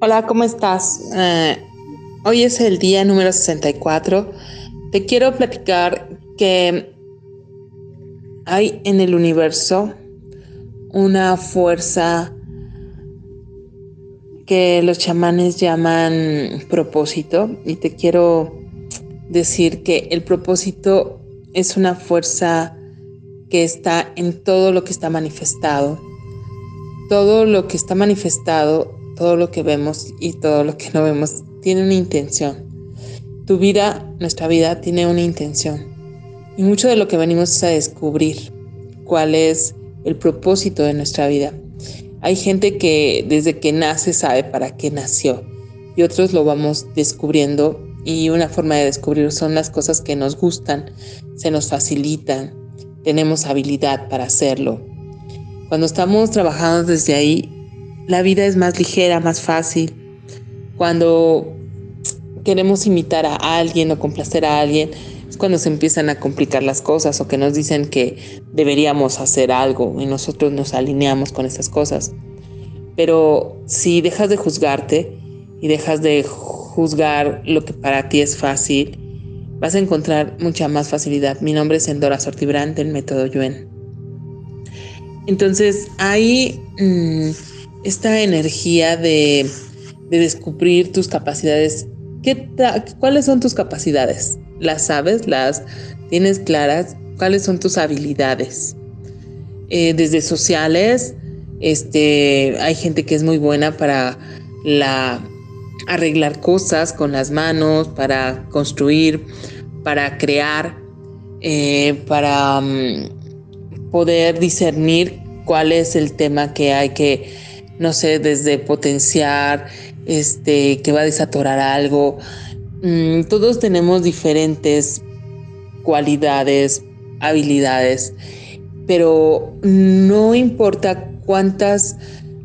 Hola, ¿cómo estás? Eh, hoy es el día número 64. Te quiero platicar que hay en el universo una fuerza que los chamanes llaman propósito y te quiero decir que el propósito es una fuerza que está en todo lo que está manifestado. Todo lo que está manifestado todo lo que vemos y todo lo que no vemos tiene una intención. Tu vida, nuestra vida, tiene una intención. Y mucho de lo que venimos es a descubrir cuál es el propósito de nuestra vida. Hay gente que desde que nace sabe para qué nació y otros lo vamos descubriendo y una forma de descubrir son las cosas que nos gustan, se nos facilitan, tenemos habilidad para hacerlo. Cuando estamos trabajando desde ahí, la vida es más ligera, más fácil. Cuando queremos imitar a alguien o complacer a alguien, es cuando se empiezan a complicar las cosas o que nos dicen que deberíamos hacer algo y nosotros nos alineamos con esas cosas. Pero si dejas de juzgarte y dejas de juzgar lo que para ti es fácil, vas a encontrar mucha más facilidad. Mi nombre es Endora Sortibrán del método Yuen. Entonces ahí mm, esta energía de, descubrir tus capacidades. ¿Qué ¿Cuáles son tus capacidades? ¿Las sabes? ¿Las tienes claras? ¿Cuáles son tus habilidades? Eh, desde sociales, este, hay gente que es muy buena para la, arreglar cosas con las manos, para construir, para crear, eh, para mm, poder discernir cuál es el tema que hay que no sé, desde potenciar, este, que va a desatorar algo. Mm, todos tenemos diferentes cualidades, habilidades, pero no importa cuántas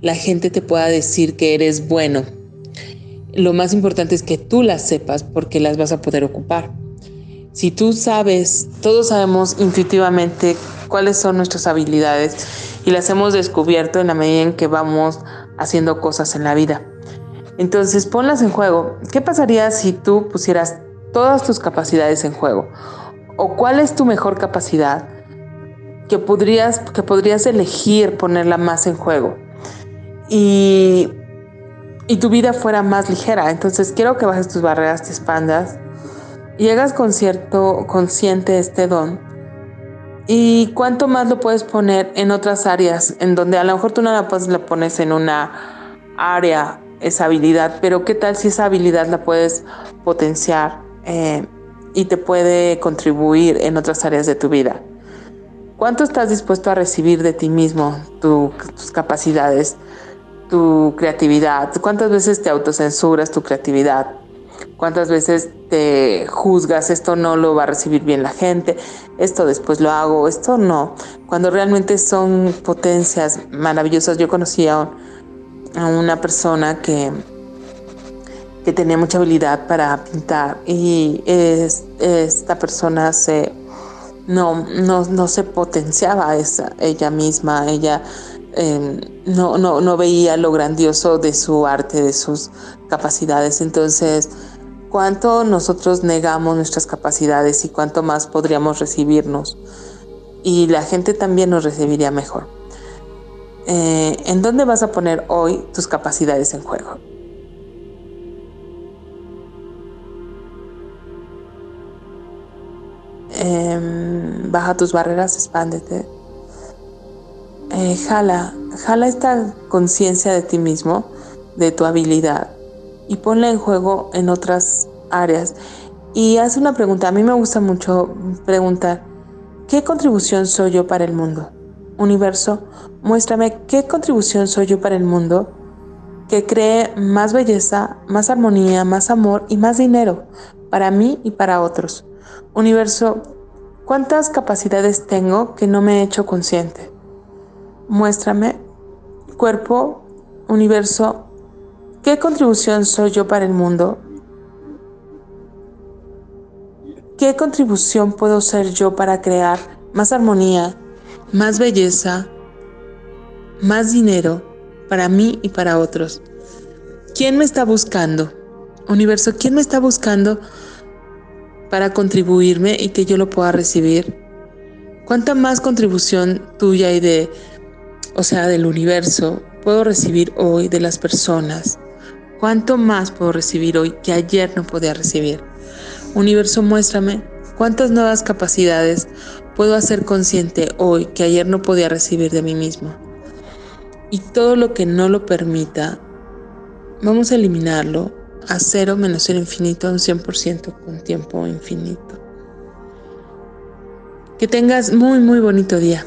la gente te pueda decir que eres bueno. Lo más importante es que tú las sepas porque las vas a poder ocupar. Si tú sabes, todos sabemos intuitivamente cuáles son nuestras habilidades y las hemos descubierto en la medida en que vamos haciendo cosas en la vida. Entonces, ponlas en juego. ¿Qué pasaría si tú pusieras todas tus capacidades en juego? ¿O cuál es tu mejor capacidad que podrías, que podrías elegir ponerla más en juego? Y, y tu vida fuera más ligera. Entonces, quiero que bajes tus barreras, te expandas y hagas con cierto consciente este don ¿Y cuánto más lo puedes poner en otras áreas en donde a lo mejor tú no la, puedes, la pones en una área, esa habilidad, pero qué tal si esa habilidad la puedes potenciar eh, y te puede contribuir en otras áreas de tu vida? ¿Cuánto estás dispuesto a recibir de ti mismo, tus capacidades, tu creatividad? ¿Cuántas veces te autocensuras tu creatividad? Cuántas veces te juzgas, esto no lo va a recibir bien la gente, esto después lo hago, esto no, cuando realmente son potencias maravillosas. Yo conocí a, una persona que, que tenía mucha habilidad para pintar y esta persona se no, no, se potenciaba ella misma, ella em, no, no, no veía lo grandioso de su arte, de sus capacidades. Entonces, cuánto nosotros negamos nuestras capacidades y cuánto más podríamos recibirnos. Y la gente también nos recibiría mejor. Eh, ¿En dónde vas a poner hoy tus capacidades en juego? Em, baja tus barreras, expándete. Eh, jala, jala esta conciencia de ti mismo, de tu habilidad, y ponla en juego en otras áreas. Y haz una pregunta, a mí me gusta mucho preguntar, ¿qué contribución soy yo para el mundo? Universo, muéstrame qué contribución soy yo para el mundo que cree más belleza, más armonía, más amor y más dinero para mí y para otros. Universo, ¿cuántas capacidades tengo que no me he hecho consciente? Muéstrame, cuerpo, universo, ¿Qué contribución soy yo para el mundo? ¿Qué contribución puedo ser yo para crear más armonía, más belleza, más dinero para mí y para otros. ¿Quién me está buscando? Universo, ¿quién me está buscando para contribuirme y que yo lo pueda recibir? ¿Cuánta más contribución tuya y de, o sea, del universo puedo recibir hoy de las personas? ¿Cuánto más puedo recibir hoy que ayer no podía recibir? Universo, muéstrame cuántas nuevas capacidades puedo hacer consciente hoy que ayer no podía recibir de mí mismo. Y todo lo que no lo permita, vamos a eliminarlo a cero menos el infinito a un 100% con tiempo infinito. Que tengas muy, muy bonito día.